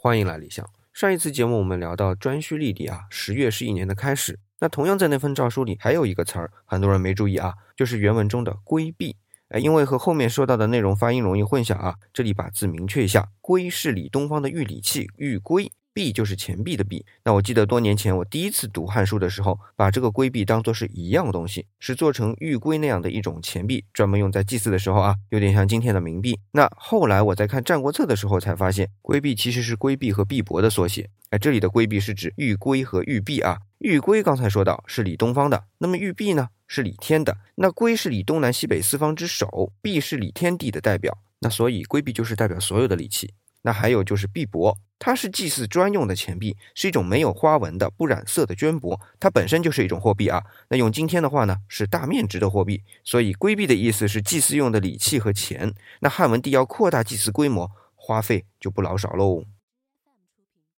欢迎来理想。上一次节目我们聊到颛顼历里啊，十月是一年的开始。那同样在那份诏书里还有一个词儿，很多人没注意啊，就是原文中的规避。哎，因为和后面说到的内容发音容易混淆啊，这里把字明确一下，龟是李东方的玉礼器，玉龟。币就是钱币的币。那我记得多年前我第一次读汉书的时候，把这个龟币当做是一样东西，是做成玉龟那样的一种钱币，专门用在祭祀的时候啊，有点像今天的冥币。那后来我在看《战国策》的时候才发现，龟币其实是龟币和币帛的缩写。哎，这里的龟币是指玉龟和玉璧啊。玉龟刚才说到是李东方的，那么玉璧呢是李天的。那龟是李东南西北四方之首，璧是李天地的代表。那所以龟币就是代表所有的礼器。那还有就是币帛。它是祭祀专用的钱币，是一种没有花纹的不染色的绢帛，它本身就是一种货币啊。那用今天的话呢，是大面值的货币。所以龟币的意思是祭祀用的礼器和钱。那汉文帝要扩大祭祀规模，花费就不老少喽。